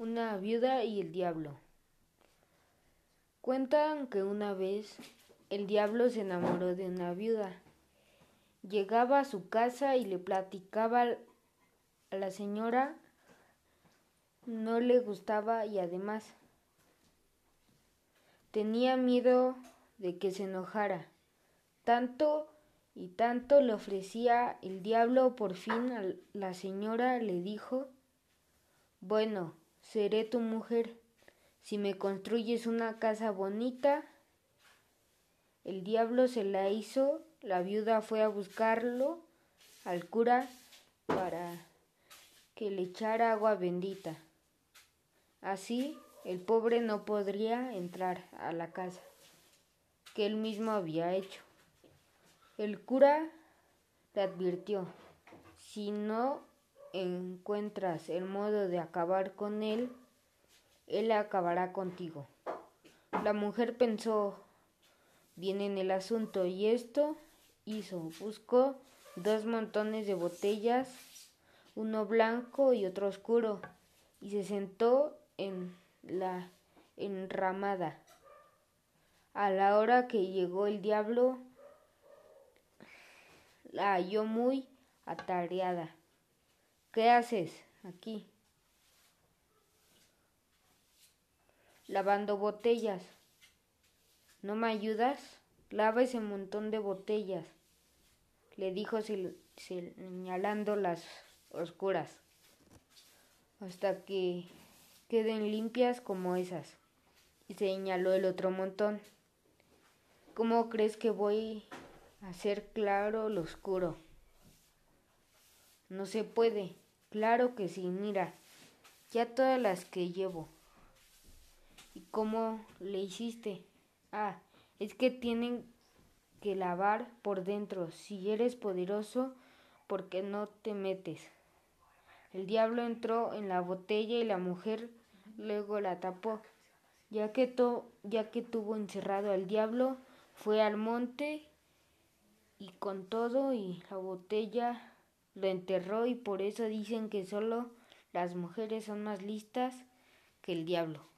Una viuda y el diablo. Cuentan que una vez el diablo se enamoró de una viuda. Llegaba a su casa y le platicaba a la señora, no le gustaba y además tenía miedo de que se enojara. Tanto y tanto le ofrecía el diablo, por fin a la señora le dijo, bueno, seré tu mujer. Si me construyes una casa bonita, el diablo se la hizo, la viuda fue a buscarlo al cura para que le echara agua bendita. Así el pobre no podría entrar a la casa que él mismo había hecho. El cura le advirtió, si no encuentras el modo de acabar con él, él acabará contigo. La mujer pensó bien en el asunto y esto hizo. Buscó dos montones de botellas, uno blanco y otro oscuro, y se sentó en la enramada. A la hora que llegó el diablo, la halló muy atareada. ¿Qué haces aquí? Lavando botellas. ¿No me ayudas? Lava ese montón de botellas, le dijo señalando las oscuras, hasta que queden limpias como esas. Y señaló el otro montón. ¿Cómo crees que voy a hacer claro lo oscuro? No se puede. Claro que sí, mira, ya todas las que llevo. ¿Y cómo le hiciste? Ah, es que tienen que lavar por dentro. Si eres poderoso, ¿por qué no te metes? El diablo entró en la botella y la mujer luego la tapó. Ya que, ya que tuvo encerrado al diablo, fue al monte y con todo y la botella lo enterró y por eso dicen que solo las mujeres son más listas que el diablo.